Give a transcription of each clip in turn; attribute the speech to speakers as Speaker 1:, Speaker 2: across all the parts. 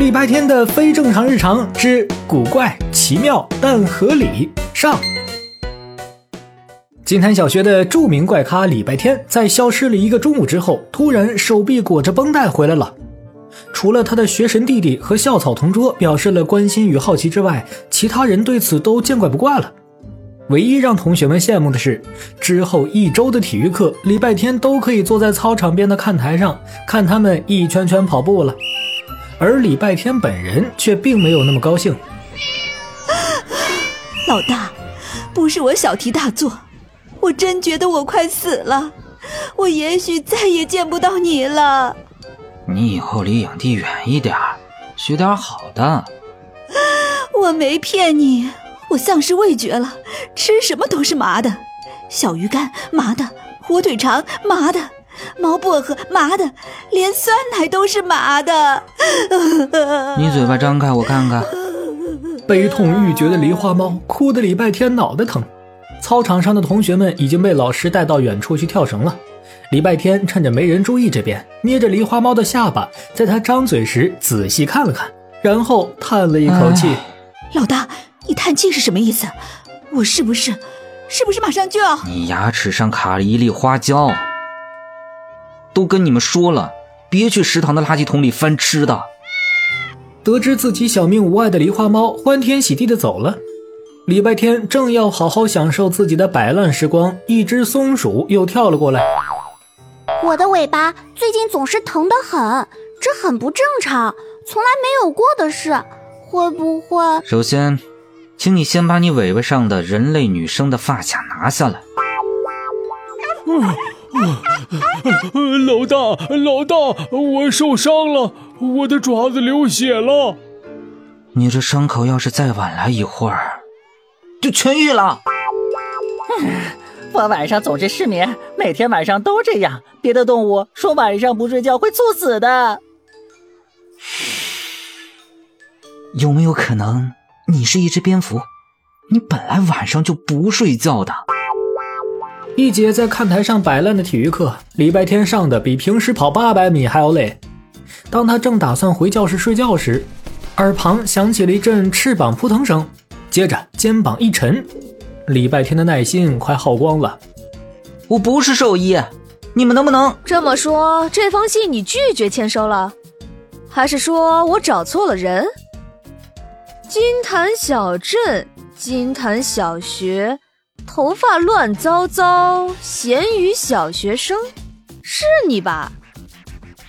Speaker 1: 礼拜天的非正常日常之古怪、奇妙但合理上。金坛小学的著名怪咖礼拜天，在消失了一个中午之后，突然手臂裹着绷带回来了。除了他的学神弟弟和校草同桌表示了关心与好奇之外，其他人对此都见怪不怪了。唯一让同学们羡慕的是，之后一周的体育课，礼拜天都可以坐在操场边的看台上看他们一圈圈跑步了。而礼拜天本人却并没有那么高兴。
Speaker 2: 老大，不是我小题大做，我真觉得我快死了，我也许再也见不到你了。
Speaker 3: 你以后离影帝远一点，学点好的。
Speaker 2: 我没骗你，我丧失味觉了，吃什么都是麻的，小鱼干麻的，火腿肠麻的。毛薄荷麻的，连酸奶都是麻的。
Speaker 3: 你嘴巴张开，我看看。
Speaker 1: 悲痛欲绝的梨花猫哭得礼拜天脑袋疼。操场上的同学们已经被老师带到远处去跳绳了。礼拜天趁着没人注意这边，捏着梨花猫的下巴，在它张嘴时仔细看了看，然后叹了一口气：“
Speaker 2: 老大，你叹气是什么意思？我是不是，是不是马上就要……
Speaker 3: 你牙齿上卡了一粒花椒。”都跟你们说了，别去食堂的垃圾桶里翻吃的。
Speaker 1: 得知自己小命无碍的梨花猫欢天喜地的走了。礼拜天正要好好享受自己的摆烂时光，一只松鼠又跳了过来。
Speaker 4: 我的尾巴最近总是疼得很，这很不正常，从来没有过的事。会不会？
Speaker 3: 首先，请你先把你尾巴上的人类女生的发卡拿下来。
Speaker 5: 老大，老大，我受伤了，我的爪子流血了。
Speaker 3: 你这伤口要是再晚来一会儿，就痊愈了。
Speaker 6: 我晚上总是失眠，每天晚上都这样。别的动物说晚上不睡觉会猝死的。
Speaker 3: 有没有可能你是一只蝙蝠？你本来晚上就不睡觉的。
Speaker 1: 一节在看台上摆烂的体育课，礼拜天上的比平时跑八百米还要累。当他正打算回教室睡觉时，耳旁响起了一阵翅膀扑腾声，接着肩膀一沉，礼拜天的耐心快耗光了。
Speaker 3: 我不是兽医，你们能不能
Speaker 7: 这么说？这封信你拒绝签收了，还是说我找错了人？金坛小镇，金坛小学。头发乱糟糟，咸鱼小学生，是你吧？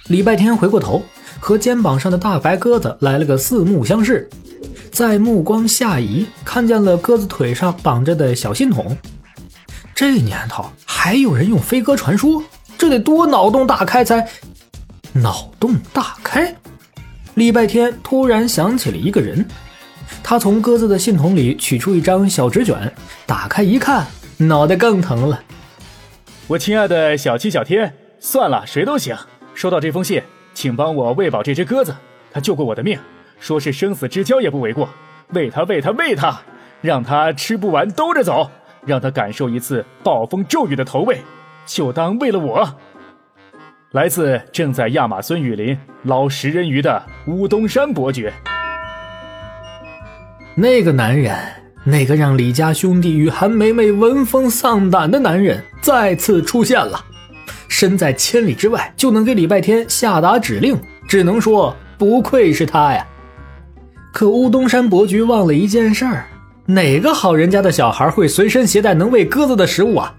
Speaker 1: 礼拜天回过头，和肩膀上的大白鸽子来了个四目相视，在目光下移，看见了鸽子腿上绑着的小信筒。这年头还有人用飞鸽传书，这得多脑洞大开才！脑洞大开！礼拜天突然想起了一个人。他从鸽子的信筒里取出一张小纸卷，打开一看，脑袋更疼了。
Speaker 5: 我亲爱的小七、小天，算了，谁都行。收到这封信，请帮我喂饱这只鸽子，它救过我的命，说是生死之交也不为过。喂它，喂它，喂它，让它吃不完兜着走，让它感受一次暴风骤雨的投喂，就当为了我。来自正在亚马孙雨林捞食人鱼的乌东山伯爵。
Speaker 1: 那个男人，那个让李家兄弟与韩梅梅闻风丧胆的男人再次出现了，身在千里之外就能给礼拜天下达指令，只能说不愧是他呀。可乌东山伯爵忘了一件事儿：哪个好人家的小孩会随身携带能喂鸽子的食物啊？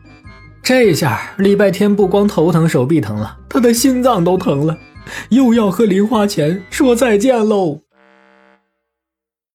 Speaker 1: 这下礼拜天不光头疼手臂疼了，他的心脏都疼了，又要和零花钱说再见喽。